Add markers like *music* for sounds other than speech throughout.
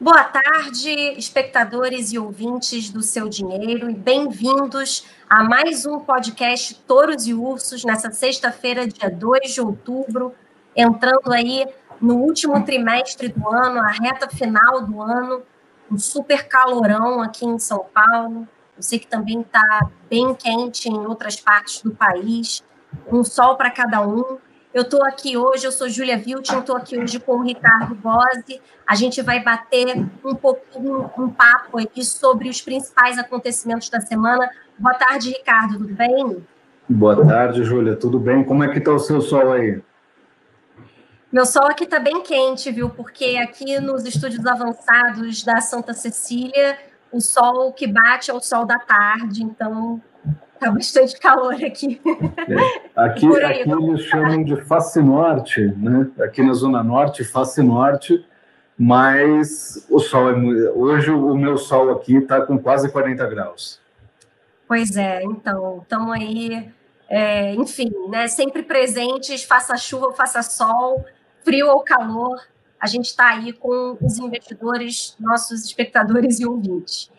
Boa tarde, espectadores e ouvintes do Seu Dinheiro, e bem-vindos a mais um podcast Touros e Ursos, nessa sexta-feira, dia 2 de outubro, entrando aí no último trimestre do ano, a reta final do ano, um super calorão aqui em São Paulo. Eu sei que também está bem quente em outras partes do país, um sol para cada um. Eu estou aqui hoje, eu sou Júlia Viltin, estou aqui hoje com o Ricardo Bose. A gente vai bater um pouquinho, um papo aqui sobre os principais acontecimentos da semana. Boa tarde, Ricardo, tudo bem? Boa tarde, Júlia, tudo bem? Como é que está o seu sol aí? Meu sol aqui está bem quente, viu? Porque aqui nos estúdios avançados da Santa Cecília, o sol que bate é o sol da tarde, então Tá bastante calor aqui. É. Aqui, aí, aqui eles chamam de face norte, né? Aqui na Zona Norte, face norte, mas o sol é hoje o meu sol aqui está com quase 40 graus. Pois é, então, estamos aí, é, enfim, né? Sempre presentes, faça chuva, faça sol, frio ou calor, a gente está aí com os investidores, nossos espectadores e ouvintes.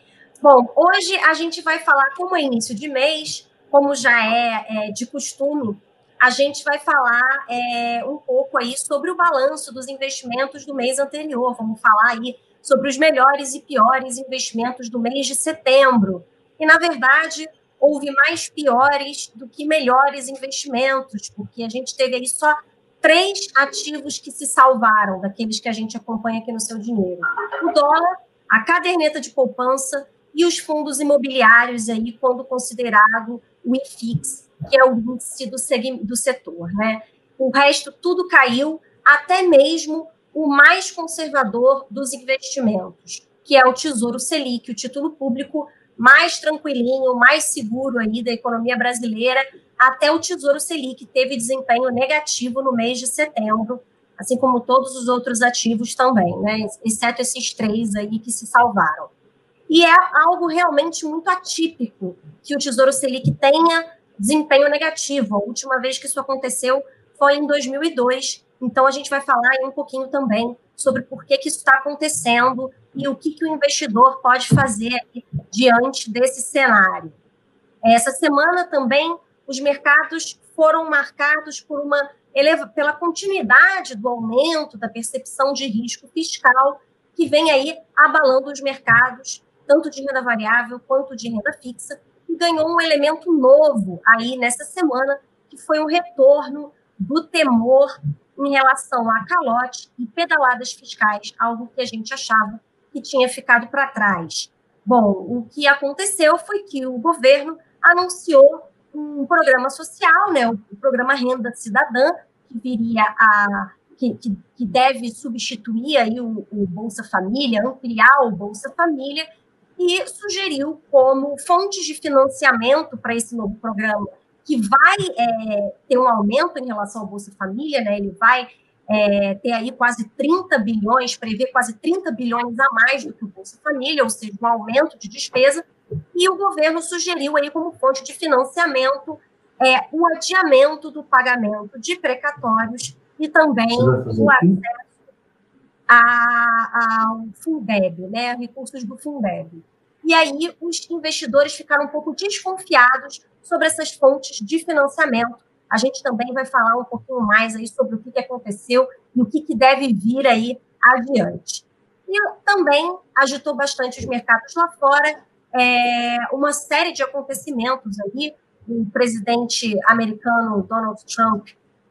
Bom, hoje a gente vai falar, como é início de mês, como já é, é de costume, a gente vai falar é, um pouco aí sobre o balanço dos investimentos do mês anterior. Vamos falar aí sobre os melhores e piores investimentos do mês de setembro. E, na verdade, houve mais piores do que melhores investimentos, porque a gente teve aí só três ativos que se salvaram daqueles que a gente acompanha aqui no seu dinheiro: o dólar, a caderneta de poupança e os fundos imobiliários aí, quando considerado o IFIX, que é o índice do, do setor, né? O resto tudo caiu, até mesmo o mais conservador dos investimentos, que é o Tesouro Selic, o título público mais tranquilinho, mais seguro aí da economia brasileira, até o Tesouro Selic teve desempenho negativo no mês de setembro, assim como todos os outros ativos também, né? Exceto esses três aí que se salvaram. E é algo realmente muito atípico que o Tesouro Selic tenha desempenho negativo. A última vez que isso aconteceu foi em 2002. Então, a gente vai falar um pouquinho também sobre por que, que isso está acontecendo e o que, que o investidor pode fazer diante desse cenário. Essa semana também os mercados foram marcados por uma pela continuidade do aumento da percepção de risco fiscal que vem aí abalando os mercados tanto de renda variável quanto de renda fixa, e ganhou um elemento novo aí nessa semana, que foi um retorno do temor em relação a calote e pedaladas fiscais, algo que a gente achava que tinha ficado para trás. Bom, o que aconteceu foi que o governo anunciou um programa social, né, o programa Renda Cidadã, que viria a que, que, que deve substituir aí o, o Bolsa Família, ampliar o Bolsa Família e sugeriu como fontes de financiamento para esse novo programa, que vai é, ter um aumento em relação ao Bolsa Família, né? ele vai é, ter aí quase 30 bilhões, prevê quase 30 bilhões a mais do que o Bolsa Família, ou seja, um aumento de despesa, e o governo sugeriu aí como fonte de financiamento é, o adiamento do pagamento de precatórios e também o acesso ao Fundeb, né, recursos do Fundeb. E aí os investidores ficaram um pouco desconfiados sobre essas fontes de financiamento. A gente também vai falar um pouquinho mais aí sobre o que, aconteceu e o que, que deve vir aí adiante. E também agitou bastante os mercados lá fora, é, uma série de acontecimentos aí. O presidente americano Donald Trump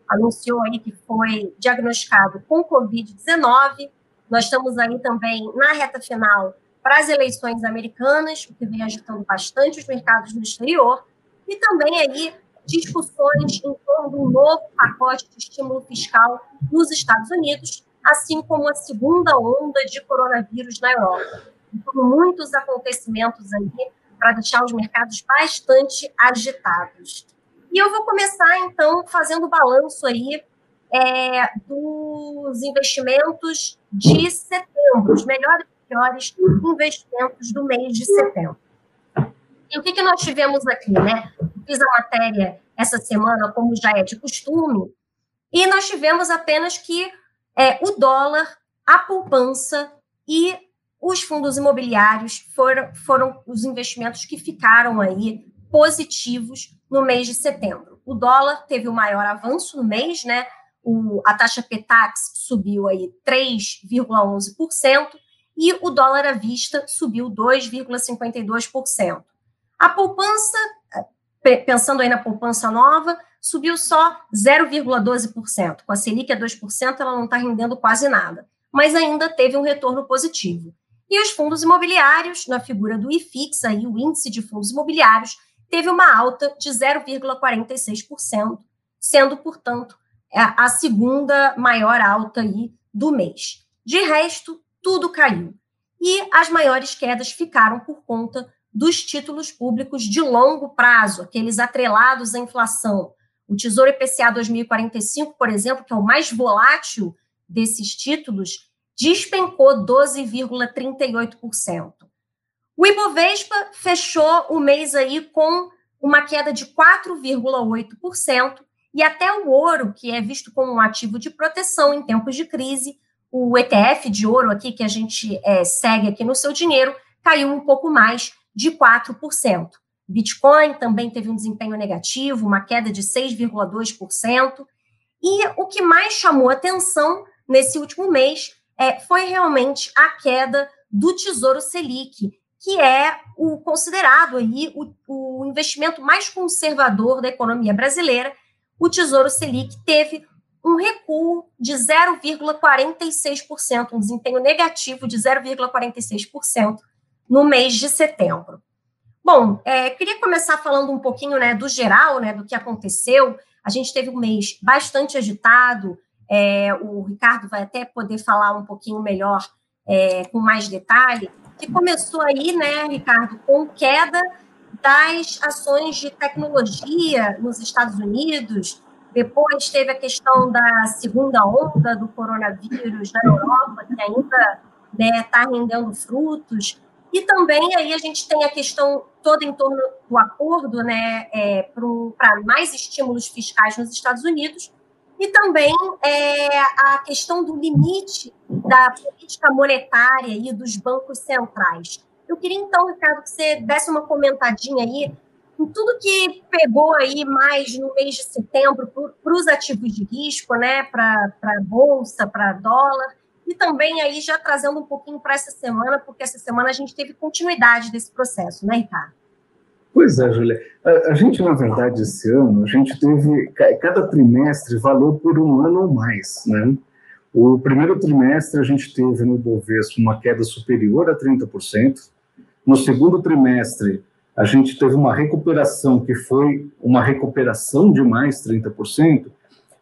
anunciou aí que foi diagnosticado com Covid-19. Nós estamos aí também na reta final para as eleições americanas, o que vem agitando bastante os mercados no exterior, e também aí discussões em torno do novo pacote de estímulo fiscal nos Estados Unidos, assim como a segunda onda de coronavírus na Europa. Então, muitos acontecimentos aí para deixar os mercados bastante agitados. E eu vou começar, então, fazendo o balanço aí é, dos investimentos de setembro, os melhores piores investimentos do mês de setembro. E o que, que nós tivemos aqui, né? Fiz a matéria essa semana, como já é de costume, e nós tivemos apenas que é, o dólar, a poupança e os fundos imobiliários foram, foram os investimentos que ficaram aí positivos no mês de setembro. O dólar teve o maior avanço no mês, né? O, a taxa PETAX subiu aí 3,11% e o dólar à vista subiu 2,52%. A poupança, pensando aí na poupança nova, subiu só 0,12%. Com a Selic a 2%, ela não está rendendo quase nada, mas ainda teve um retorno positivo. E os fundos imobiliários, na figura do IFIX, aí, o índice de fundos imobiliários, teve uma alta de 0,46%, sendo, portanto, a segunda maior alta aí do mês. De resto, tudo caiu. E as maiores quedas ficaram por conta dos títulos públicos de longo prazo, aqueles atrelados à inflação. O Tesouro IPCA 2045, por exemplo, que é o mais volátil desses títulos, despencou 12,38%. O Ibovespa fechou o mês aí com uma queda de 4,8%, e até o ouro, que é visto como um ativo de proteção em tempos de crise, o ETF de ouro aqui que a gente é, segue aqui no seu dinheiro, caiu um pouco mais de 4%. Bitcoin também teve um desempenho negativo, uma queda de 6,2%. E o que mais chamou atenção nesse último mês é, foi realmente a queda do Tesouro Selic, que é o considerado aí o, o investimento mais conservador da economia brasileira. O Tesouro Selic teve um recuo de 0,46%, um desempenho negativo de 0,46% no mês de setembro. Bom, é, queria começar falando um pouquinho né, do geral, né, do que aconteceu. A gente teve um mês bastante agitado, é, o Ricardo vai até poder falar um pouquinho melhor, é, com mais detalhe, que começou aí, né, Ricardo, com queda das ações de tecnologia nos Estados Unidos, depois teve a questão da segunda onda do coronavírus na Europa, que ainda está né, tá rendendo frutos. E também aí a gente tem a questão toda em torno do acordo né, é, para mais estímulos fiscais nos Estados Unidos, e também é, a questão do limite da política monetária e dos bancos centrais. Eu queria então, Ricardo, que você desse uma comentadinha aí em tudo que pegou aí mais no mês de setembro para os ativos de risco, né, para bolsa, para dólar, e também aí já trazendo um pouquinho para essa semana, porque essa semana a gente teve continuidade desse processo, né, Ricardo? Pois é, Julia. A, a, gente, na verdade, esse ano, a gente teve, cada trimestre valeu por um ano ou mais, né? O primeiro trimestre a gente teve no Bovespa uma queda superior a 30%. No segundo trimestre, a gente teve uma recuperação que foi uma recuperação de mais 30%,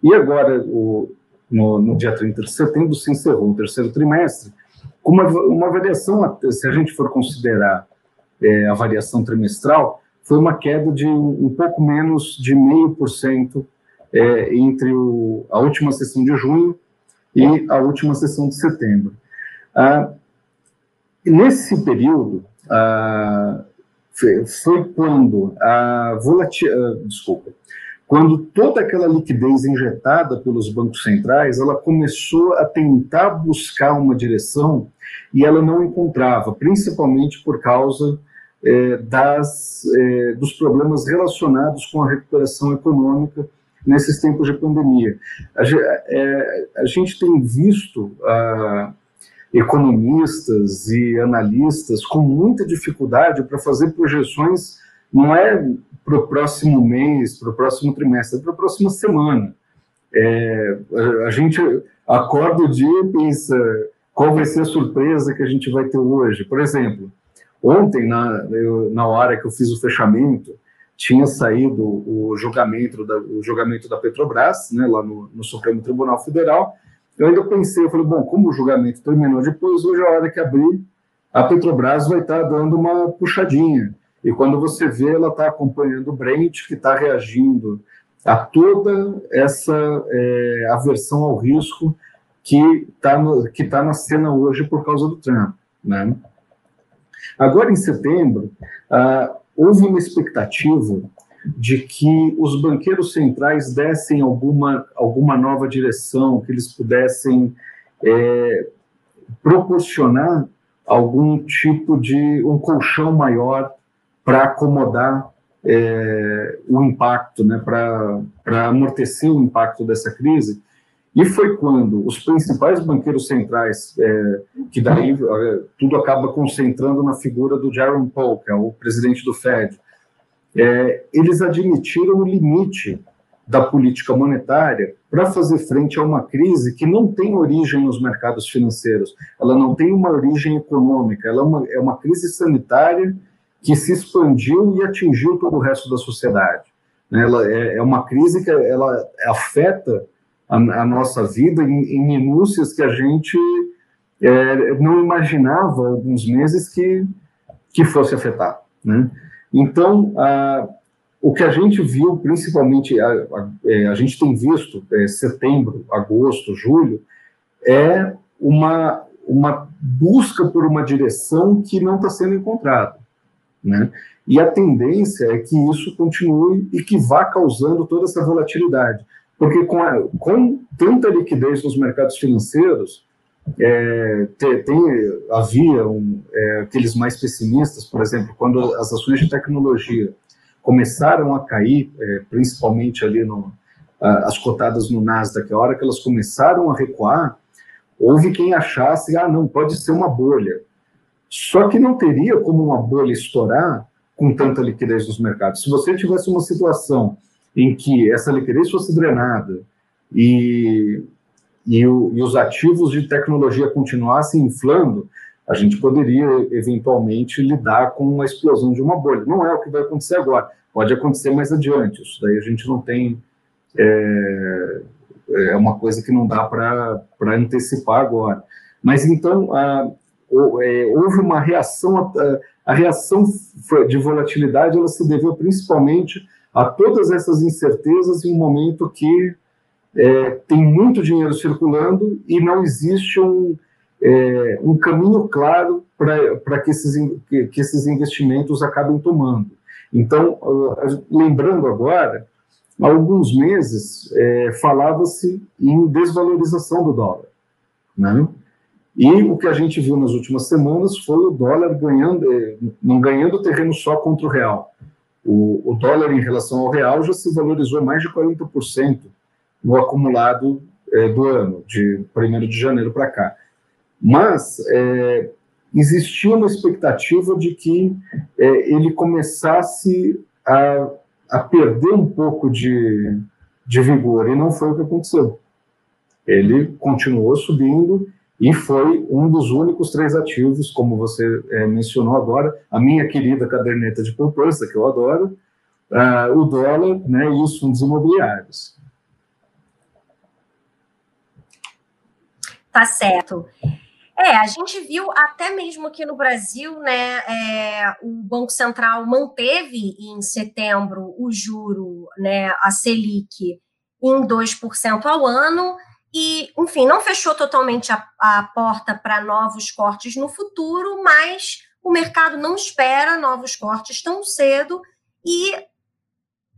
e agora, o, no, no, dia 30 de setembro, se encerrou o terceiro trimestre, com uma, uma variação, se a gente for considerar é, a variação trimestral, foi uma queda de um pouco menos de meio por cento é, entre o, a última sessão de junho e a última sessão de setembro. Ah, nesse período, ah, foi quando a volatilidade, ah, desculpa, quando toda aquela liquidez injetada pelos bancos centrais, ela começou a tentar buscar uma direção e ela não encontrava, principalmente por causa é, das, é, dos problemas relacionados com a recuperação econômica nesses tempos de pandemia. A, é, a gente tem visto ah, economistas e analistas com muita dificuldade para fazer projeções, não é para o próximo mês, para o próximo trimestre, é para a próxima semana. É, a, a, gente acorda o dia e pensa qual vai ser a surpresa que a gente vai ter hoje. Por exemplo, ontem, na, eu, na hora que eu fiz o fechamento, tinha saído o julgamento da, o julgamento da Petrobras, né, lá no, no Supremo Tribunal Federal, eu ainda pensei, eu falei, bom, como o julgamento terminou depois, hoje a hora que abrir, a Petrobras vai estar dando uma puxadinha. E quando você vê, ela está acompanhando o Brent, que está reagindo a toda essa é, aversão ao risco que está que tá na cena hoje por causa do Trump. Né? Agora, em setembro, ah, houve uma expectativa de que os banqueiros centrais dessem alguma, alguma nova direção, que eles pudessem é, proporcionar algum tipo de um colchão maior para acomodar é, o impacto, né, para amortecer o impacto dessa crise. E foi quando os principais banqueiros centrais, é, que daí é, tudo acaba concentrando na figura do Jerome Powell, que é o presidente do Fed, é, eles admitiram o limite da política monetária para fazer frente a uma crise que não tem origem nos mercados financeiros, ela não tem uma origem econômica, ela é uma, é uma crise sanitária que se expandiu e atingiu todo o resto da sociedade. Né? Ela é, é uma crise que ela afeta a, a nossa vida em, em, minúcias que a gente é, não imaginava alguns meses que, que fosse afetar. Né? Então, a, o que a gente viu, principalmente, a, a, é, a gente tem visto é, setembro, agosto, julho, é uma, uma busca por uma direção que não está sendo encontrada. Né? E a tendência é que isso continue e que vá causando toda essa volatilidade. Porque com, a, com tanta liquidez nos mercados financeiros, é, tem, tem, havia um, é, aqueles mais pessimistas, por exemplo, quando as ações de tecnologia começaram a cair, é, principalmente ali no, as cotadas no Nasdaq, a hora que elas começaram a recuar, houve quem achasse, ah, não, pode ser uma bolha. Só que não teria como uma bolha estourar com tanta liquidez nos mercados. Se você tivesse uma situação em que essa liquidez fosse drenada e, e, o, e os ativos de tecnologia continuassem inflando, a gente poderia eventualmente lidar com uma explosão de uma bolha. Não é o que vai acontecer agora, pode acontecer mais adiante. Isso daí a gente não tem. É, é uma coisa que não dá para antecipar agora. Mas então, a, é, houve uma reação, a, a reação de volatilidade ela se deveu principalmente a todas essas incertezas em um momento que é, tem muito dinheiro circulando e não existe um, é, um caminho claro para que esses, que, esses investimentos acabem tomando. Então, lembrando agora, há alguns meses é, falava-se em desvalorização do dólar. Né? E o que a gente viu nas últimas semanas foi o dólar ganhando, é, não ganhando terreno só contra o real, o, o dólar em relação ao real já se valorizou mais de 40% no acumulado é, do ano, de 1 de janeiro para cá. Mas é, existia uma expectativa de que é, ele começasse a, a, perder um pouco de, de vigor, e não foi o que aconteceu. Ele continuou subindo e foi um dos únicos três ativos, como você é, mencionou agora, a minha querida caderneta de poupança, que eu adoro, uh, o dólar né, e os fundos imobiliários. Tá certo. É, a gente viu até mesmo aqui no Brasil, né, é, o Banco Central manteve em setembro o juro, né, a Selic, em 2% ao ano, e, enfim, não fechou totalmente a, a porta para novos cortes no futuro, mas o mercado não espera novos cortes tão cedo e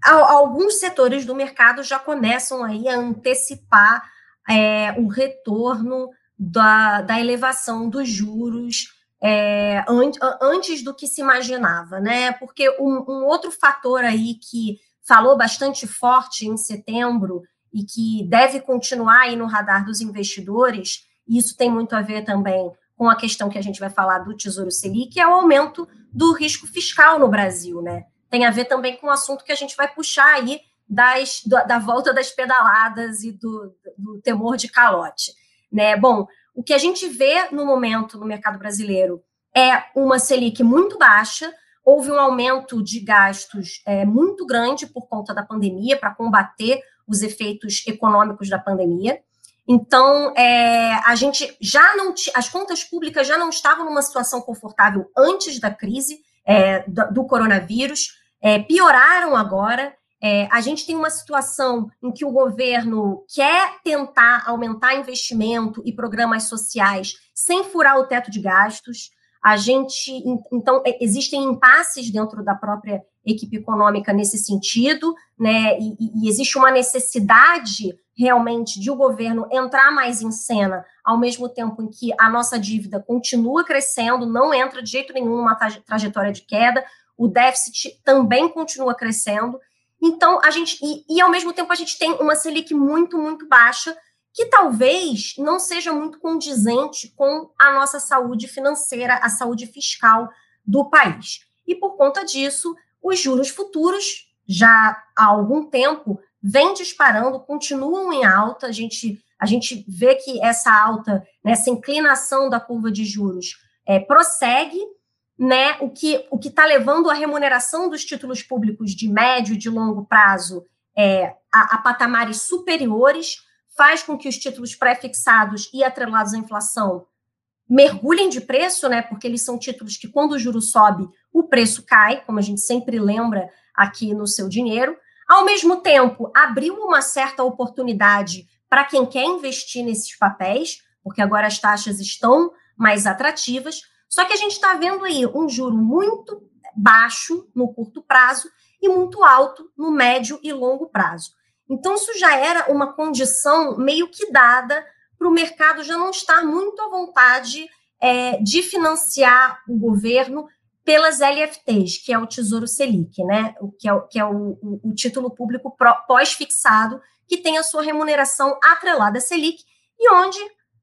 alguns setores do mercado já começam aí a antecipar é, o retorno da, da elevação dos juros é, an, antes do que se imaginava, né? Porque um, um outro fator aí que falou bastante forte em setembro e que deve continuar aí no radar dos investidores, e isso tem muito a ver também com a questão que a gente vai falar do Tesouro Selic, que é o aumento do risco fiscal no Brasil, né? Tem a ver também com o assunto que a gente vai puxar aí das, da volta das pedaladas e do, do temor de calote. Né? Bom, o que a gente vê no momento no mercado brasileiro é uma Selic muito baixa, houve um aumento de gastos é, muito grande por conta da pandemia para combater os efeitos econômicos da pandemia. Então, é, a gente já não. As contas públicas já não estavam numa situação confortável antes da crise é, do, do, coronavírus, é, pioraram agora. É, a gente tem uma situação em que o governo quer tentar aumentar investimento e programas sociais sem furar o teto de gastos. A gente, então, é, existem impasses dentro da própria equipe econômica nesse sentido, né? E, e existe uma necessidade realmente de o governo entrar mais em cena, ao mesmo tempo em que a nossa dívida continua crescendo, não entra de jeito nenhum numa trajetória de queda, o déficit também continua crescendo. Então, a gente, e, e ao mesmo tempo, a gente tem uma Selic muito, muito baixa, que talvez não seja muito condizente com a nossa saúde financeira, a saúde fiscal do país. E por conta disso, os juros futuros, já há algum tempo, vêm disparando, continuam em alta. A gente, a gente vê que essa alta, né, essa inclinação da curva de juros é, prossegue, né, o que o está levando a remuneração dos títulos públicos de médio e de longo prazo é, a, a patamares superiores, faz com que os títulos pré-fixados e atrelados à inflação mergulhem de preço, né? Porque eles são títulos que, quando o juro sobe, o preço cai, como a gente sempre lembra aqui no seu dinheiro. Ao mesmo tempo, abriu uma certa oportunidade para quem quer investir nesses papéis, porque agora as taxas estão mais atrativas. Só que a gente está vendo aí um juro muito baixo no curto prazo e muito alto no médio e longo prazo. Então, isso já era uma condição meio que dada para o mercado já não estar muito à vontade é, de financiar o governo pelas LFTs, que é o Tesouro Selic, né? O que é, que é o, o, o título público pós-fixado, que tem a sua remuneração atrelada à Selic, e onde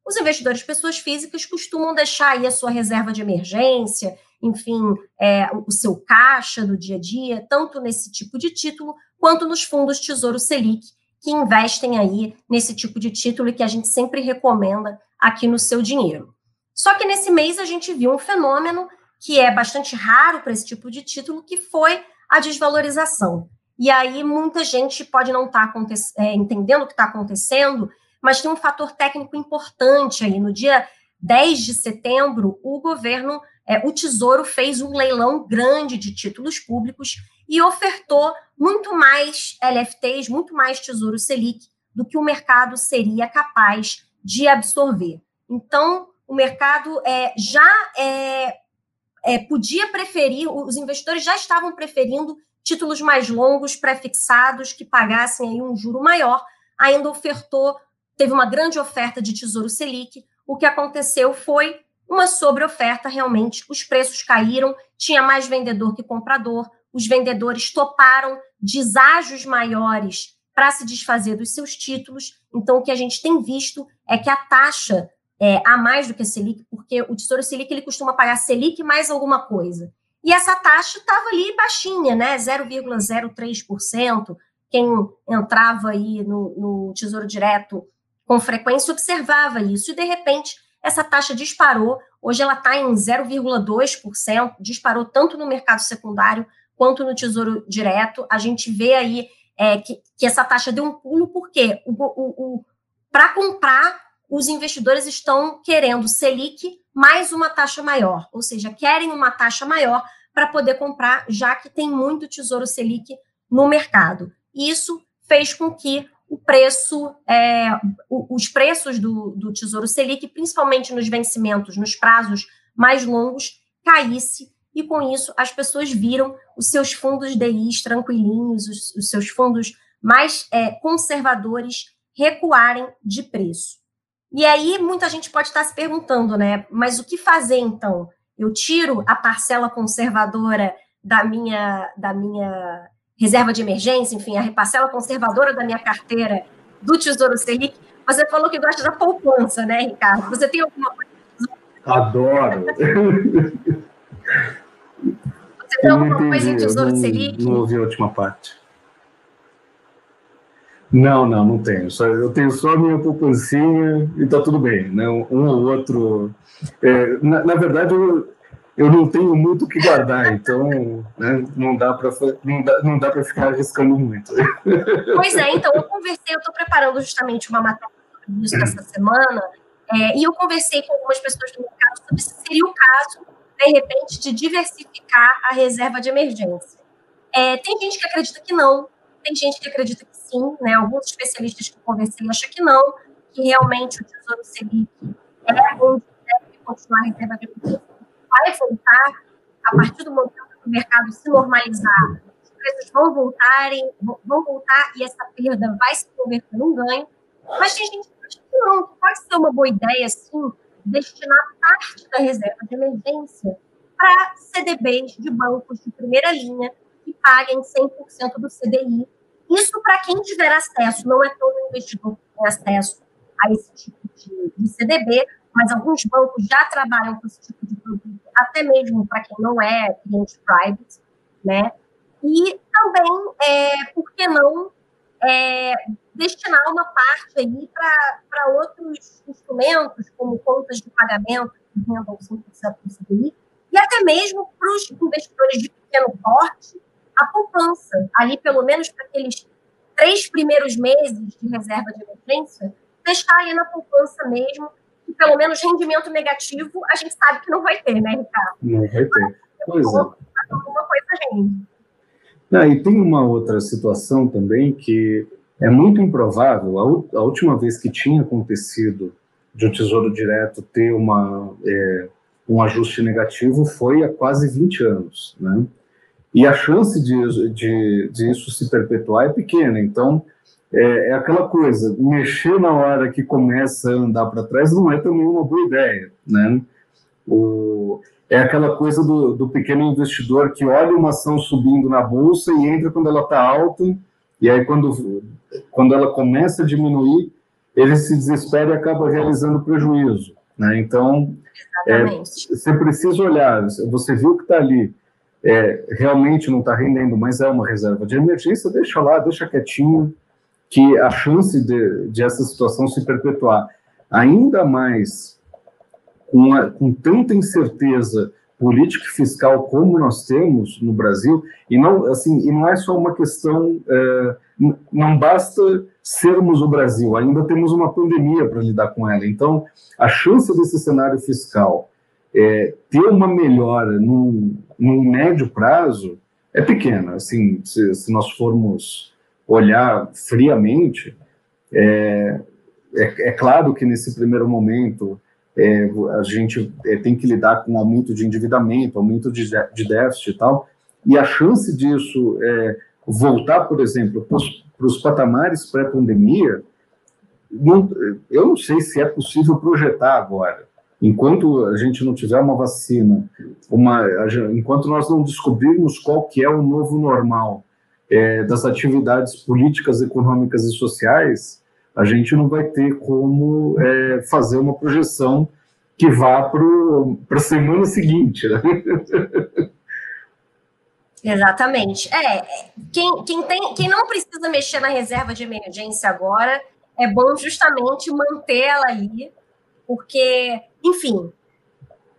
os investidores pessoas físicas costumam deixar aí a sua reserva de emergência, enfim, é, o seu caixa do dia a dia, tanto nesse tipo de título, quanto nos fundos Tesouro Selic, que investem aí nesse tipo de título que a gente sempre recomenda aqui no seu dinheiro. Só que nesse mês a gente viu um fenômeno que é bastante raro para esse tipo de título, que foi a desvalorização. E aí muita gente pode não estar tá é, entendendo o que está acontecendo, mas tem um fator técnico importante aí. No dia 10 de setembro, o governo, é, o Tesouro fez um leilão grande de títulos públicos e ofertou muito mais LFTs, muito mais Tesouro Selic do que o mercado seria capaz de absorver. Então, o mercado é, já é, é, podia preferir, os investidores já estavam preferindo títulos mais longos, pré-fixados, que pagassem aí um juro maior, ainda ofertou, teve uma grande oferta de Tesouro Selic. O que aconteceu foi uma sobreoferta, realmente, os preços caíram, tinha mais vendedor que comprador, os vendedores toparam deságios maiores para se desfazer dos seus títulos. Então, o que a gente tem visto é que a taxa é, a mais do que a Selic, porque o Tesouro Selic ele costuma pagar Selic mais alguma coisa. E essa taxa estava ali baixinha, né? 0,03%. Quem entrava aí no, no Tesouro Direto com frequência observava isso. E, de repente, essa taxa disparou. Hoje ela está em 0,2%, disparou tanto no mercado secundário quanto no Tesouro Direto. A gente vê aí é, que, que essa taxa deu um pulo, porque para comprar os investidores estão querendo Selic mais uma taxa maior, ou seja, querem uma taxa maior para poder comprar, já que tem muito Tesouro Selic no mercado. Isso fez com que o preço, é, os preços do, do Tesouro Selic, principalmente nos vencimentos, nos prazos mais longos, caísse e com isso as pessoas viram os seus fundos DIs tranquilinhos, os, os seus fundos mais é, conservadores recuarem de preço. E aí muita gente pode estar se perguntando, né? Mas o que fazer então? Eu tiro a parcela conservadora da minha da minha reserva de emergência, enfim, a parcela conservadora da minha carteira do Tesouro Selic. Você falou que gosta da poupança, né, Ricardo? Você tem alguma coisa? Adoro. Você tem alguma coisa em Tesouro não, Selic? Não ouvi a última parte. Não, não, não tenho. Só, eu tenho só a minha poupancinha e está tudo bem. Né? Um ou outro. É, na, na, verdade, eu, eu não tenho muito o que guardar, então né, não dá para não dá, não dá ficar arriscando muito. Pois é, então eu conversei, eu estou preparando justamente uma matéria sobre isso essa semana, é, e eu conversei com algumas pessoas do mercado sobre se seria o caso, de repente, de diversificar a reserva de emergência. É, tem gente que acredita que não, tem gente que acredita que sim, né? Alguns especialistas que eu conversei acham que não, que realmente o Tesouro Selic é onde deve continuar a reserva de vai voltar a partir do momento que o mercado se normalizar, os preços vão voltarem, vão voltar e essa perda vai se converter num ganho. Mas tem gente que acha que não, pode ser uma boa ideia, sim, destinar parte da reserva de emergência para CDBs de bancos de primeira linha que paguem 100% do CDI. Isso para quem tiver acesso, não é todo investidor que tem acesso a esse tipo de, de CDB, mas alguns bancos já trabalham com esse tipo de produto, até mesmo para quem não é cliente private, né? E também, é, por que não, é, destinar uma parte aí para outros instrumentos, como contas de pagamento que rendam 5% do CDI, e até mesmo para os investidores de pequeno porte, a poupança, ali pelo menos para aqueles três primeiros meses de reserva de emergência, deixar aí na poupança mesmo, pelo menos rendimento negativo a gente sabe que não vai ter, né, Ricardo? Não vai ter. Pois é. Alguma coisa rende. Ah, e tem uma outra situação também que é muito improvável. A, a, última vez que tinha acontecido de um tesouro direto ter uma, é, um ajuste negativo foi há quase 20 anos. Né? E a chance de, de, de isso se perpetuar é pequena. Então, é, é, aquela coisa: mexer na hora que começa a andar para trás não é também uma boa ideia. Né? O, é aquela coisa do, do pequeno investidor que olha uma ação subindo na bolsa e entra quando ela está alta, e aí quando, quando ela começa a diminuir, ele se desespera e acaba realizando prejuízo. Né? Então, é, você precisa olhar, você viu que está ali, é, realmente não está rendendo, mas é uma reserva de emergência, deixa lá, deixa quietinho, que a chance de, de essa situação se perpetuar ainda mais com, a, com tanta incerteza política e fiscal como nós temos no Brasil, e não, assim, e não é só uma questão, é, não basta sermos o Brasil, ainda temos uma pandemia para lidar com ela. Então, a chance desse cenário fiscal é, ter uma melhora num médio prazo é pequena. Assim, se, se nós formos olhar friamente, é, é, é claro que nesse primeiro momento é, a gente é, tem que lidar com aumento de endividamento, aumento de, de déficit e tal, e a chance disso é, voltar, por exemplo, para os patamares pré-pandemia, eu não sei se é possível projetar agora. Enquanto a gente não tiver uma vacina, uma, enquanto nós não descobrirmos qual que é o novo normal é, das atividades políticas, econômicas e sociais, a gente não vai ter como é, fazer uma projeção que vá para a semana seguinte. Né? *laughs* Exatamente. É, quem, quem, tem, quem não precisa mexer na reserva de emergência agora, é bom justamente manter ela ali, porque, enfim,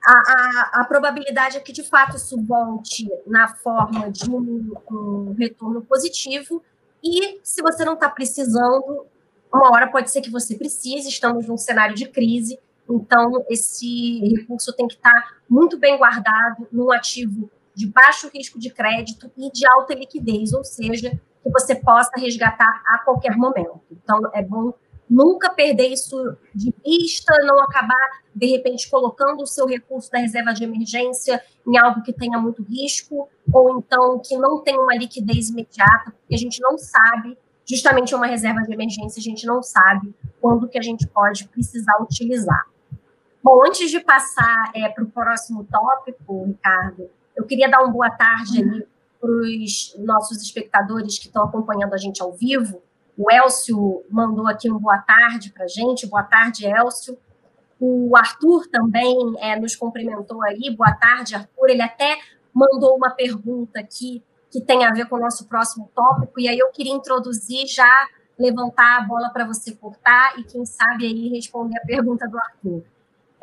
a, a, a, probabilidade é que de fato isso volte na forma de um, um retorno positivo. E se você não está precisando, uma hora pode ser que você precise, estamos num cenário de crise, então esse recurso tem que estar muito bem guardado num ativo de baixo risco de crédito e de alta liquidez, ou seja, que você possa resgatar a qualquer momento. Então é bom nunca perder isso de vista, não acabar de repente colocando o seu recurso da reserva de emergência em algo que tenha muito risco, ou então que não tenha uma liquidez imediata, porque a gente não sabe justamente uma reserva de emergência, a gente não sabe quando que a gente pode precisar utilizar. Bom, antes de passar é, para o próximo tópico, Ricardo, eu queria dar uma boa tarde ali para os nossos espectadores que estão acompanhando a gente ao vivo. O Elcio mandou aqui uma boa tarde para a gente. Boa tarde, Elcio. O Arthur também é, nos cumprimentou aí. Boa tarde, Arthur. Ele até mandou uma pergunta aqui que tem a ver com o nosso próximo tópico, e aí eu queria introduzir já, levantar a bola para você cortar e, quem sabe, aí responder a pergunta do Arthur.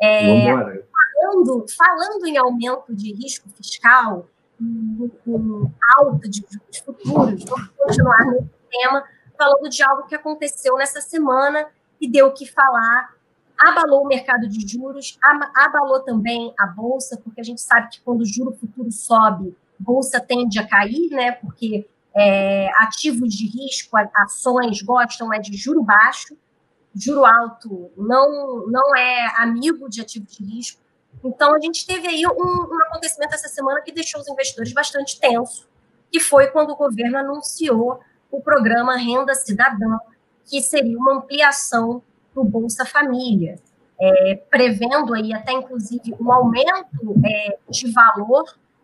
É, falando, falando em aumento de risco fiscal, em, em alta de juros futuros, vamos continuar nesse tema, falando de algo que aconteceu nessa semana e deu o que falar abalou o mercado de juros, abalou também a bolsa, porque a gente sabe que quando o juro futuro sobe, bolsa tende a cair, né? Porque é, ativos de risco, ações gostam é de juro baixo, juro alto não não é amigo de ativos de risco. Então a gente teve aí um, um acontecimento essa semana que deixou os investidores bastante tensos, que foi quando o governo anunciou o programa Renda Cidadã, que seria uma ampliação do Bolsa Família, é, prevendo aí até inclusive um aumento é, de valor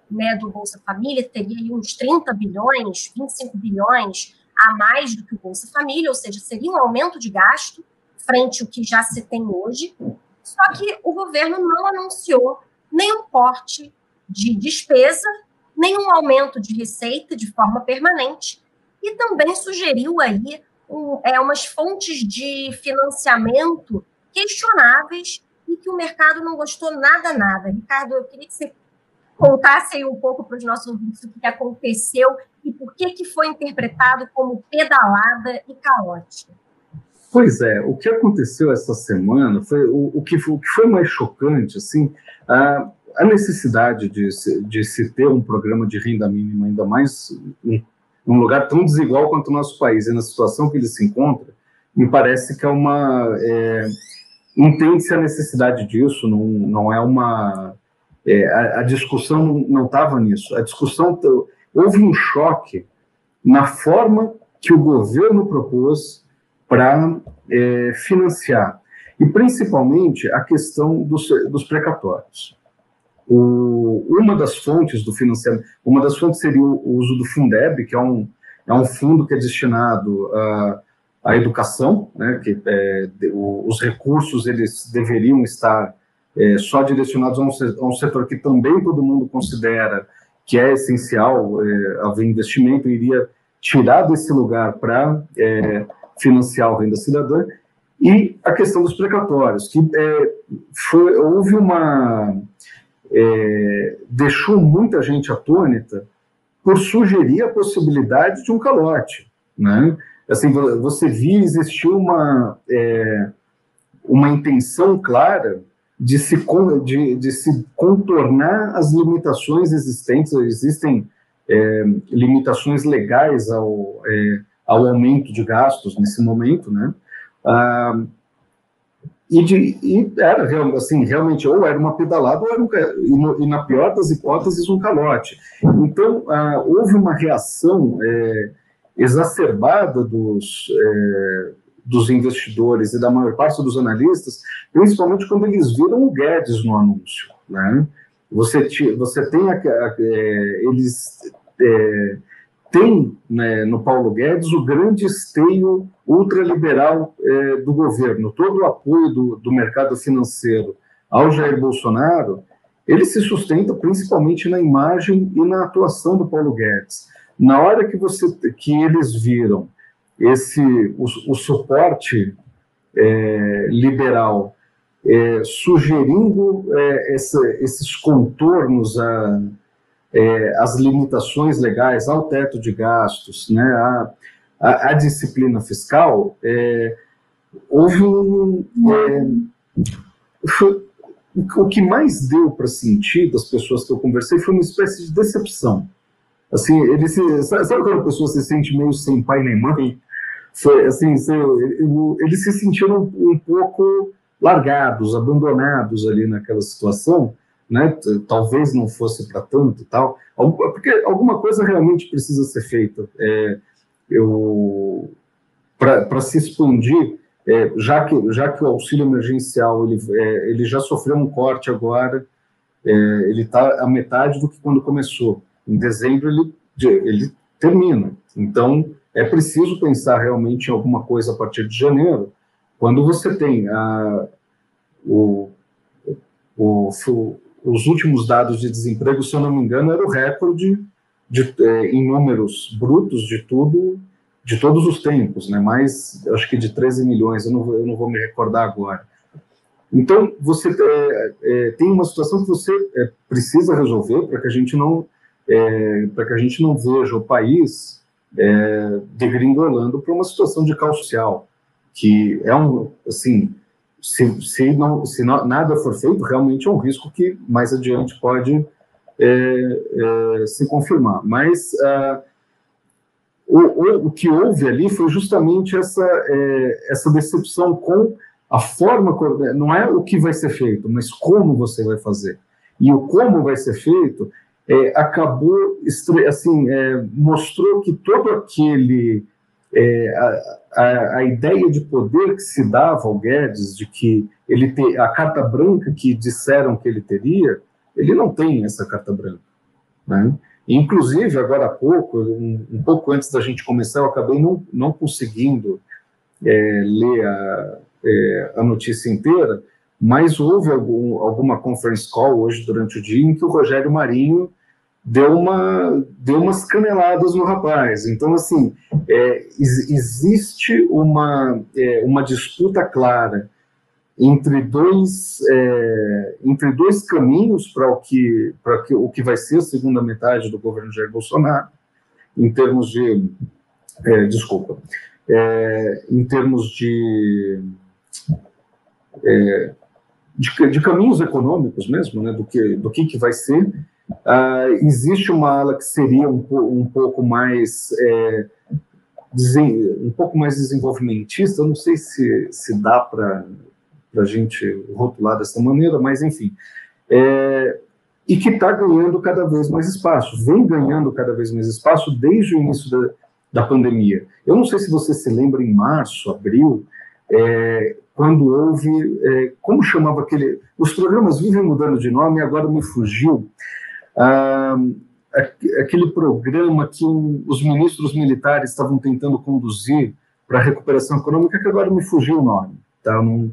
né, do Bolsa Família, teria aí uns 30 bilhões, 25 bilhões a mais do que o Bolsa Família, ou seja, seria um aumento de gasto frente ao que já se tem hoje. Só que o governo não anunciou nenhum corte de despesa, nenhum aumento de receita de forma permanente, e também sugeriu aí um, é, umas fontes de financiamento questionáveis e que o mercado não gostou nada, nada. Ricardo, eu queria que você contasse aí um pouco para os nossos ouvintes o que aconteceu e por que, que foi interpretado como pedalada e caótico. Pois é, o que aconteceu essa semana foi o, o, que, o que foi mais chocante, assim, a, a necessidade de de se ter um programa de renda mínima ainda mais um lugar tão desigual quanto o nosso país. E na situação que ele se encontra, me parece que é uma é, entende-se a necessidade disso, não, não é uma é, a, a, discussão não estava nisso, a discussão houve um choque na forma que o governo propôs para é, financiar. E principalmente a questão dos, dos precatórios. O, uma das fontes do financiamento, uma das fontes seria o, uso do Fundeb, que é um, é um fundo que é destinado a, à educação, né, que é, os recursos eles deveriam estar é, só direcionados a um, a um, setor que também todo mundo considera que é essencial é, haver investimento, iria tirar desse lugar para é, financiar o renda cidadã, e a questão dos precatórios, que é, foi, houve uma é, deixou muita gente atônita por sugerir a possibilidade de um calote. Né? Assim, você via existir uma, é, uma intenção clara de se, de, de se contornar as limitações existentes, existem é, limitações legais ao, é, ao aumento de gastos nesse momento, né? Ah, e, de, e era assim, realmente, ou era uma pedalada, ou era um, e, no, e na pior das hipóteses, um calote. Então, ah, houve uma reação é, exacerbada dos, é, dos investidores e da maior parte dos analistas, principalmente quando eles viram o Guedes no anúncio. Né? Você, você tem a, a, é, eles é, tem né, no Paulo Guedes o grande esteio ultraliberal é, do governo, todo o apoio do, do mercado financeiro ao Jair Bolsonaro, ele se sustenta principalmente na imagem e na atuação do Paulo Guedes. Na hora que você que eles viram esse o, o suporte é, liberal é, sugerindo essa, esses contornos a é, as limitações legais ao teto de gastos, né, a, a, a disciplina fiscal, é, houve um. É, foi, o que mais deu para sentir das pessoas que eu conversei foi uma espécie de decepção. Assim, ele se, sabe, quando a pessoa se sente meio sem pai nem mãe? Foi, assim, eles se sentiram um pouco largados, abandonados ali naquela situação, né? Talvez não fosse para tanto, tal, porque alguma coisa realmente precisa ser feita. É, eu para se expandir, é, já que já que o auxílio emergencial ele é, ele já sofreu um corte agora, é, ele está a metade do que quando começou. Em dezembro ele ele termina. Então é preciso pensar realmente em alguma coisa a partir de janeiro, quando você tem a, o, o, os últimos dados de desemprego, se eu não me engano, era o recorde de, é, em números brutos de tudo, de todos os tempos, né? Mais, acho que de 13 milhões, eu não, eu não vou me recordar agora. Então, você é, é, tem uma situação que você é, precisa resolver para que a gente não é, para que a gente não veja o país é, degringolando para uma situação de caos social, que é um assim se, se, não, se não, nada for feito, realmente é um risco que mais adiante pode é, é, se confirmar. Mas uh, o, o, que houve ali foi justamente essa, é, essa decepção com a forma, não é o que vai ser feito, mas como você vai fazer. E o como vai ser feito é, acabou, assim, é, mostrou que todo aquele é, a, a, a, ideia de poder que se dava ao Guedes, de que ele ter a carta branca que disseram que ele teria, ele não tem essa carta branca. Né? Inclusive, agora há pouco, um, um, pouco antes da gente começar, eu acabei não, não conseguindo é, ler a, é, a notícia inteira, mas houve algum, alguma conference call hoje durante o dia em que o Rogério Marinho deu, uma, deu umas caneladas no rapaz. Então, assim, é, existe uma, é, uma disputa clara entre dois, é, entre dois caminhos para o que, para que, o que vai ser a segunda metade do governo Jair Bolsonaro, em termos de. É, desculpa. É, em termos de, é, de, de, caminhos econômicos mesmo, né, do que, do que, que vai ser. Uh, existe uma ala que seria um, um pouco mais é, um pouco mais desenvolvimentista, não sei se, se dá para a gente rotular dessa maneira, mas enfim, é, e que está ganhando cada vez mais espaço, vem ganhando cada vez mais espaço desde o início da, da pandemia. Eu não sei se você se lembra, em março, abril, é, quando houve, é, como chamava aquele, os programas vivem mudando de nome, agora me fugiu, ah, aquele programa que os ministros militares estavam tentando conduzir para a recuperação econômica, que agora me fugiu o nome, tá? Não,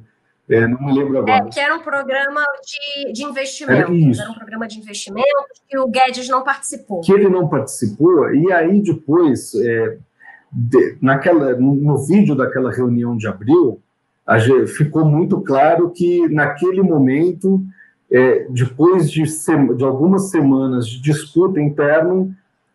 é, não me lembro agora. É, que era um programa de, de investimento. Era, era, um programa de investimento que o Guedes não participou. Que ele não participou, e aí depois, é, de, naquela, no, no, vídeo daquela reunião de abril, ficou muito claro que naquele momento é, depois de, de, algumas semanas de disputa interna,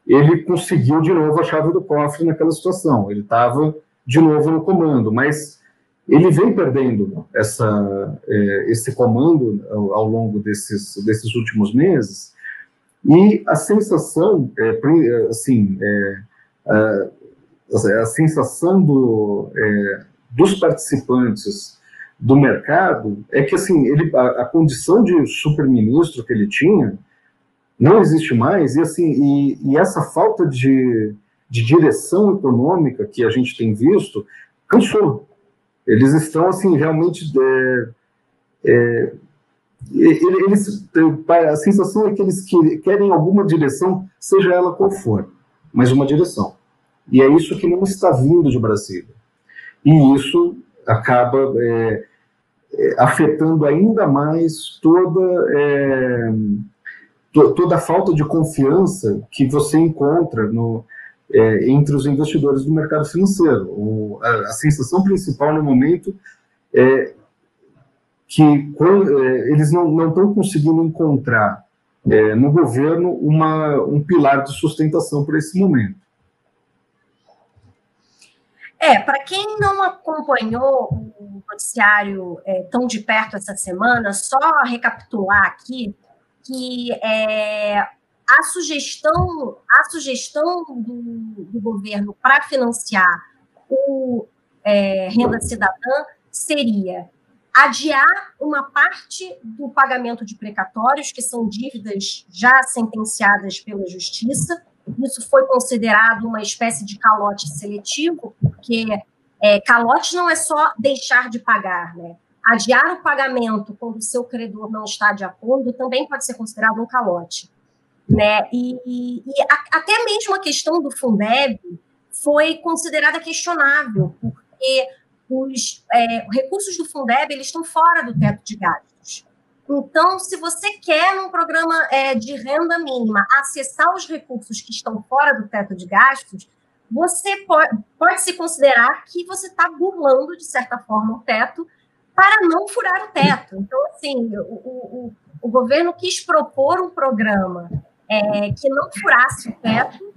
ele conseguiu de novo a chave do cofre naquela situação. Ele estava de novo no comando, mas ele vem perdendo essa, é, esse comando ao, ao, longo desses, desses últimos meses. E a sensação, é, assim, é, a, a, sensação do, é, dos participantes do mercado é que assim ele a, a condição de superministro que ele tinha não existe mais e assim e, e, essa falta de, de direção econômica que a gente tem visto cansou. Eles estão assim realmente é, é, eles a sensação é que eles querem alguma direção seja ela qual for mas uma direção. E é isso que não está vindo de Brasília. E isso acaba é, afetando ainda mais toda, é, to, toda a falta de confiança que você encontra no, é, entre os investidores do mercado financeiro. O, a, a, sensação principal no momento é que é, eles não estão conseguindo encontrar é, no governo uma, um pilar de sustentação para esse momento. É, para quem não acompanhou noticiário é, tão de perto essa semana, só recapitular aqui que é, a sugestão, a sugestão do, do governo para financiar o é, renda cidadã seria adiar uma parte do pagamento de precatórios, que são dívidas já sentenciadas pela justiça, isso foi considerado uma espécie de calote seletivo, porque é, calote não é só deixar de pagar, né? Adiar o pagamento quando o seu credor não está de acordo também pode ser considerado um calote. Né? E, e, e a, até mesmo a questão do Fundeb foi considerada questionável, porque os é, recursos do Fundeb eles estão fora do teto de gastos. Então, se você quer, num programa é, de renda mínima, acessar os recursos que estão fora do teto de gastos, você pode, pode se considerar que você está burlando, de certa forma, o teto para não furar o teto. Então, assim, o, o, o governo quis propor um programa é, que não furasse o teto,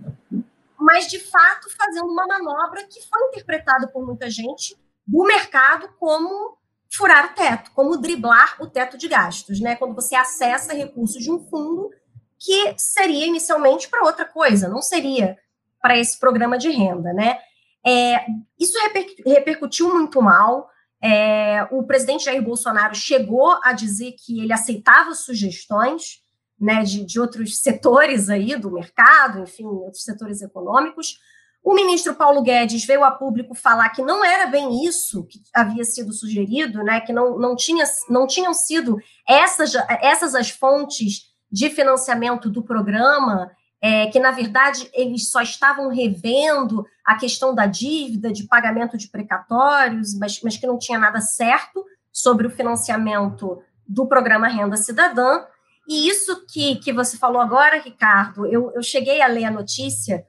mas, de fato, fazendo uma manobra que foi interpretada por muita gente do mercado como furar o teto, como driblar o teto de gastos, né? Quando você acessa recursos de um fundo que seria inicialmente para outra coisa, não seria para esse programa de renda, né? É, isso reper, repercutiu muito mal. É, o presidente Jair Bolsonaro chegou a dizer que ele aceitava sugestões né, de, de outros setores aí do mercado, enfim, outros setores econômicos. O ministro Paulo Guedes veio a público falar que não era bem isso que havia sido sugerido, né, que não, não, tinha, não tinham sido essas, essas as fontes de financiamento do programa, é, que na verdade eles só estavam revendo a questão da dívida, de pagamento de precatórios, mas, mas que não tinha nada certo sobre o financiamento do programa Renda Cidadã. E isso que, que você falou agora, Ricardo, eu, eu cheguei a ler a notícia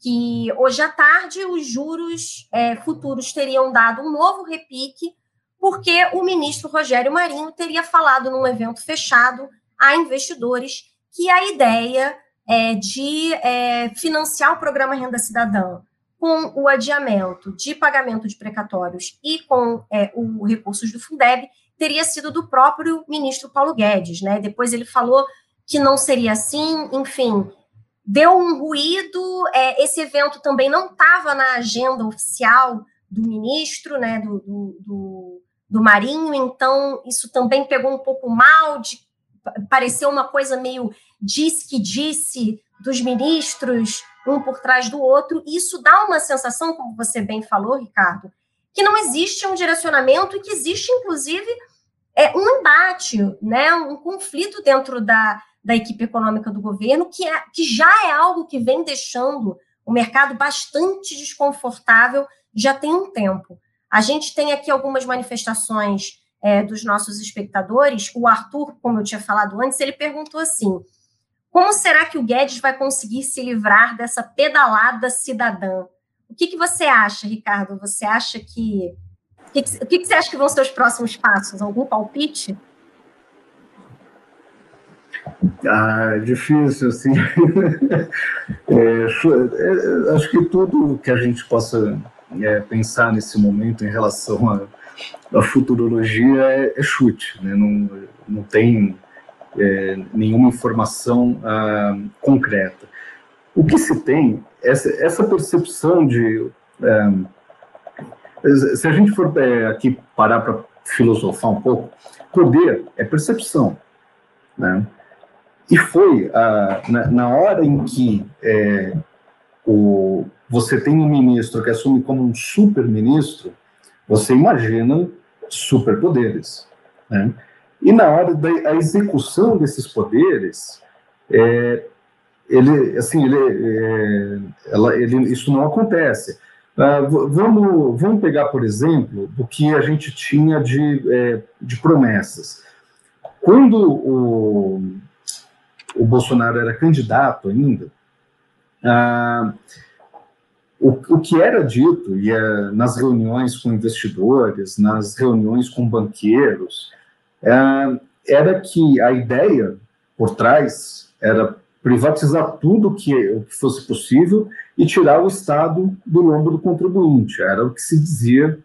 que hoje à tarde os juros é, futuros teriam dado um novo repique, porque o ministro Rogério Marinho teria falado num evento fechado a investidores que a ideia é de é, financiar o programa Renda Cidadã com o adiamento de pagamento de precatórios e com é, o recursos do Fundeb teria sido do próprio ministro Paulo Guedes, né? Depois ele falou que não seria assim, enfim, deu um ruído. É, esse evento também não estava na agenda oficial do ministro, né? Do, do, do, do Marinho, então isso também pegou um pouco mal, de, pareceu uma coisa meio disse que disse dos ministros um por trás do outro. E isso dá uma sensação, como você bem falou, Ricardo, que não existe um direcionamento e que existe, inclusive, é, um embate, né, um conflito dentro da, da equipe econômica do governo, que, é, que já é algo que vem deixando o mercado bastante desconfortável já tem um tempo. A gente tem aqui algumas manifestações é, dos nossos espectadores. O Arthur, como eu tinha falado antes, ele perguntou assim: como será que o Guedes vai conseguir se livrar dessa pedalada cidadã? O que, que você acha, Ricardo? Você acha que. O que, que, você acha que vão ser os próximos passos? Algum palpite? Ah, difícil, assim. *laughs* é, é, acho que tudo que a gente possa é, pensar nesse momento em relação à futurologia é, é, chute, né? não, não tem é, nenhuma informação ah, concreta. O que se tem, essa, essa percepção de. É, se a gente for é, aqui parar para filosofar um pouco, poder é percepção. Né? E foi ah, na, na, hora em que é, o, você tem um ministro que assume como um super-ministro, você imagina superpoderes. Né? E na hora da execução desses poderes, é, ele, assim, ele, é, ela, ele, isso não acontece. Ah, vamos, vamos pegar, por exemplo, do que a gente tinha de, é, de promessas. Quando o, o Bolsonaro era candidato ainda, ah, o, o que era dito e é, nas reuniões com investidores, nas reuniões com banqueiros, era que a ideia por trás era privatizar tudo que, o que fosse possível e tirar o Estado do lombo do contribuinte. Era o que se dizia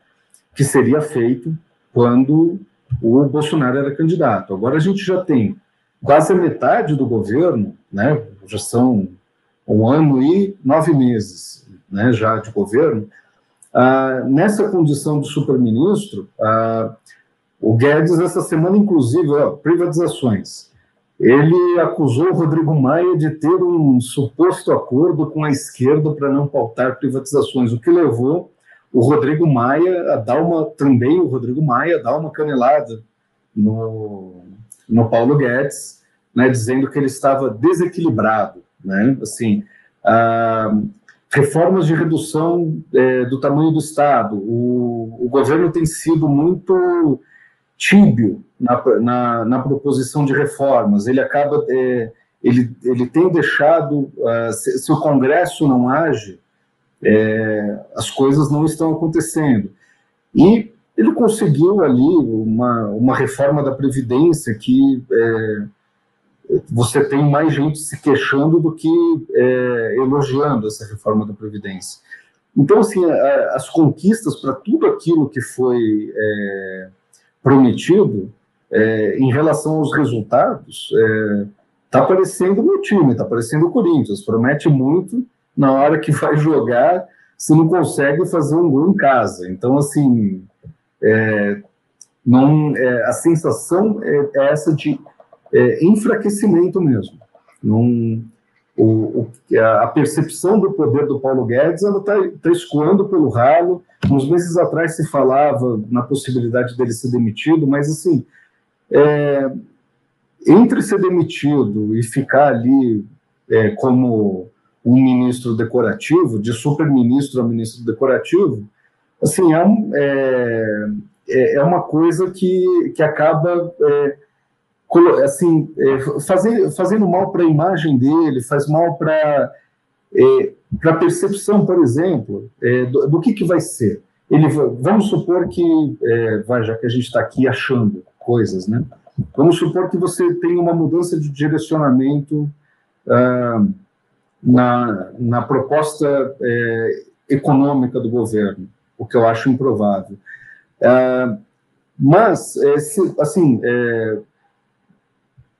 que seria feito quando o Bolsonaro era candidato. Agora a gente já tem quase a metade do governo, né, já são um ano e nove meses né, já de governo, ah, nessa condição de super-ministro, ah, o Guedes, essa semana, inclusive, ó, privatizações. Ele acusou o Rodrigo Maia de ter um suposto acordo com a esquerda para não pautar privatizações, o que levou o Rodrigo Maia a dar uma, também o Rodrigo Maia a dar uma canelada no, no Paulo Guedes, né, dizendo que ele estava desequilibrado, né, assim, ah, reformas de redução é, do tamanho do Estado, o, o governo tem sido muito tíbio na, na, na, proposição de reformas. Ele acaba, é, ele, ele tem deixado, uh, se, se, o Congresso não age, é, as coisas não estão acontecendo. E ele conseguiu ali uma, uma reforma da Previdência que é, você tem mais gente se queixando do que é, elogiando essa reforma da Previdência. Então, assim, a, as conquistas para tudo aquilo que foi é, prometido é, em relação aos resultados, está é, parecendo o time, está parecendo o Corinthians. Promete muito, na hora que *laughs* vai jogar, se não consegue fazer um gol em casa. Então, assim, é, não, é, a sensação é, é essa de enfraquecimento mesmo. Não, o, o, a percepção do poder do Paulo Guedes ela está tá escoando pelo ralo. Uns meses atrás se falava na possibilidade dele ser demitido, mas assim, é, entre ser demitido e ficar ali é, como um ministro decorativo, de super-ministro a ministro decorativo, assim, é, é, é, é uma coisa que, que acaba é, assim, é, fazer, fazendo mal para a imagem dele, faz mal para é, a percepção, por exemplo, é, do, do, que, que vai ser. Ele, vamos supor que, é, vai, já que a gente está aqui achando coisas, né? Vamos supor que você tem uma mudança de direcionamento ah, na, na proposta é, econômica do governo, o que eu acho improvável. Ah, mas, é, se, assim,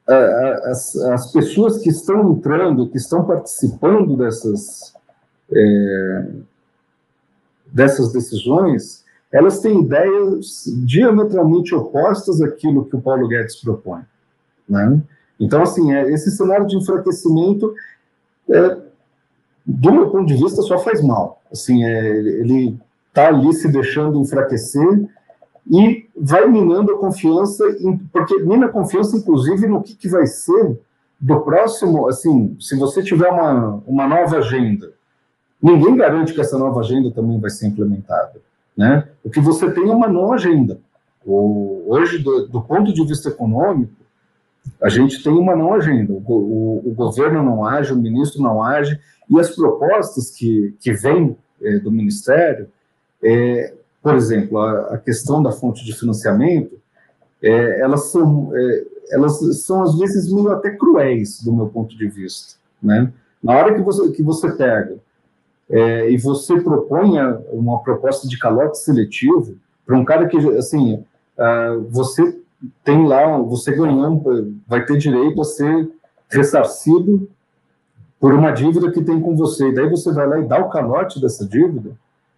as, as pessoas que estão entrando, que estão participando dessas, é, dessas decisões, elas têm ideias diametralmente opostas àquilo que o Paulo Guedes propõe. Né? Então, assim, é, esse cenário de enfraquecimento, é, do meu ponto de vista, só faz mal. Assim, é, ele está ali se deixando enfraquecer e vai minando a confiança, em, porque mina a confiança, inclusive, no que, que vai ser do próximo, assim, se você tiver uma, uma nova agenda, ninguém garante que essa nova agenda também vai ser implementada, né? O que você tem é uma não agenda. O, hoje, do, do, ponto de vista econômico, a gente tem uma não agenda. O, o, o governo não age, o ministro não age, e as propostas que, que vêm é, do ministério, é, por exemplo, a, a, questão da fonte de financiamento, é, elas, são, é, elas são, às vezes, meio até cruéis, do meu ponto de vista. Né? Na hora que você, que você pega é, e você proponha uma proposta de calote seletivo para um cara que, assim, você tem lá, você ganhou, vai ter direito a ser ressarcido por uma dívida que tem com você, e daí você vai lá e dá o calote dessa dívida,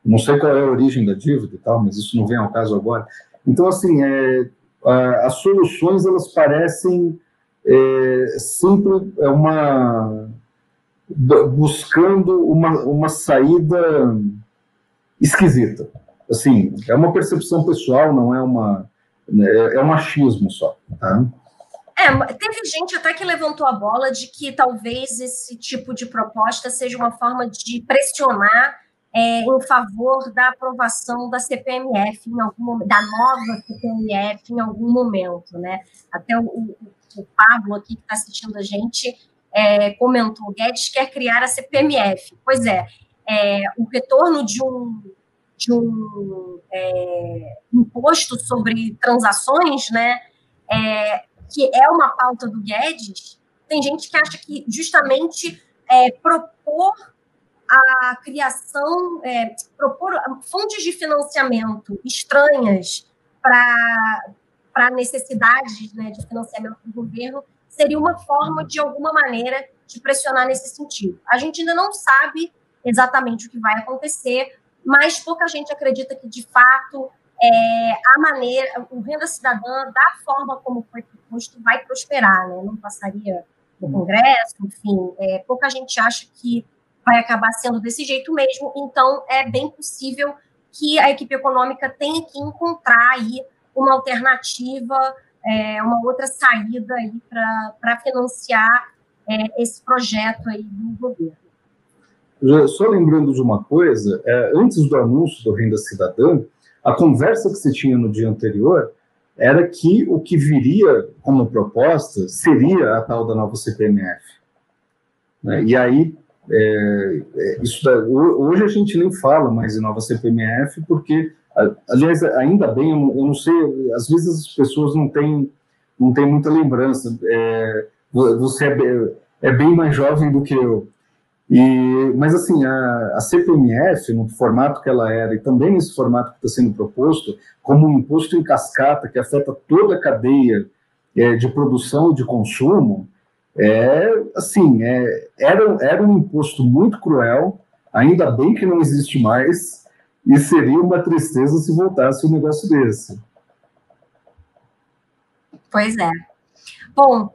não sei qual é a origem da dívida e tal, mas isso não vem ao caso agora. Então, assim, é, as soluções, elas parecem é, sempre é uma buscando uma, uma saída esquisita. Assim, é uma percepção pessoal, não é uma é, é um achismo só. Tá? É, teve gente até que levantou a bola de que talvez esse tipo de proposta seja uma forma de pressionar é, em favor da aprovação da CPMF em algum da nova CPMF em algum momento, né? Até o, o, o Pablo aqui que está assistindo a gente é, comentou, Guedes quer criar a CPMF. Pois é, é o retorno de um de um é, imposto sobre transações, né? É, que é uma pauta do Guedes. Tem gente que acha que justamente é, propor a criação, é, propor fontes de financiamento estranhas para necessidades né, de financiamento do governo seria uma forma, de alguma maneira, de pressionar nesse sentido. A gente ainda não sabe exatamente o que vai acontecer, mas pouca gente acredita que, de fato, é, a maneira, o renda cidadã, da forma como foi proposto, vai prosperar, né? não passaria no Congresso, enfim, é, pouca gente acha que vai acabar sendo desse jeito mesmo. Então, é bem possível que a equipe econômica tenha que encontrar aí uma alternativa, é, uma outra saída aí para financiar é, esse projeto aí do governo. Só lembrando de uma coisa, é, antes do anúncio do Renda Cidadã, a conversa que se tinha no dia anterior era que o que viria como proposta seria a tal da nova CPMF. Né? E aí é, é, da, hoje a gente nem fala mais em nova CPMF, porque, aliás, ainda bem, eu não, sei, às vezes as pessoas não têm, não têm muita lembrança. É, você é bem, é bem, mais jovem do que eu. E, mas, assim, a, a, CPMF, no formato que ela era, e também nesse formato que está sendo proposto, como um imposto em cascata que afeta toda a cadeia é, de produção e de consumo, é assim, é, era, era um imposto muito cruel, ainda bem que não existe mais, e seria uma tristeza se voltasse um negócio desse. Pois é. Bom,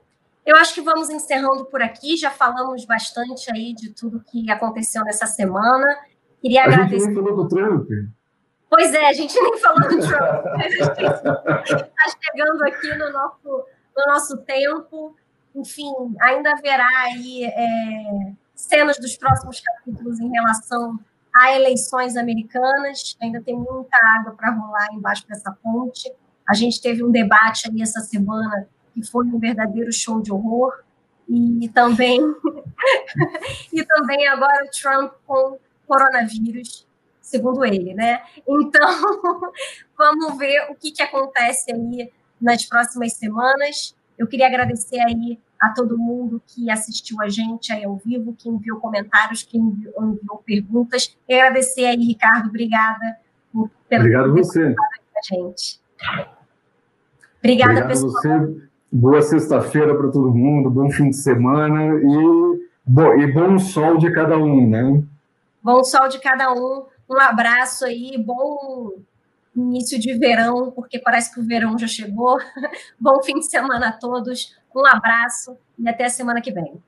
Eu acho que vamos encerrando por aqui. Já falamos bastante aí de tudo que aconteceu nessa semana. Queria a agradecer. gente nem falou do Trump. Pois é, a gente nem falou do Trump. A gente está chegando aqui no nosso, no nosso tempo. Enfim, ainda haverá aí é, cenas dos próximos capítulos em relação a eleições americanas. Ainda tem muita água para rolar embaixo dessa ponte. A gente teve um debate aí essa semana que foi um verdadeiro show de horror. E também, *laughs* e também agora o Trump com coronavírus, segundo ele, né? Então, *laughs* vamos ver o que, que acontece aí nas próximas semanas. Eu queria agradecer aí a todo mundo que assistiu a gente aí ao vivo, que enviou comentários, que enviou, enviou perguntas. E agradecer aí, Ricardo, obrigada por, pelo Obrigado você. a gente. Obrigada, Obrigado pessoal. Você. Boa sexta-feira para todo mundo, bom fim de semana e bom, e bom sol de cada um, né? Bom sol de cada um. Um abraço aí, bom início de verão, porque parece que o verão já chegou. *laughs* bom fim de semana a todos. Um abraço e até a semana que vem.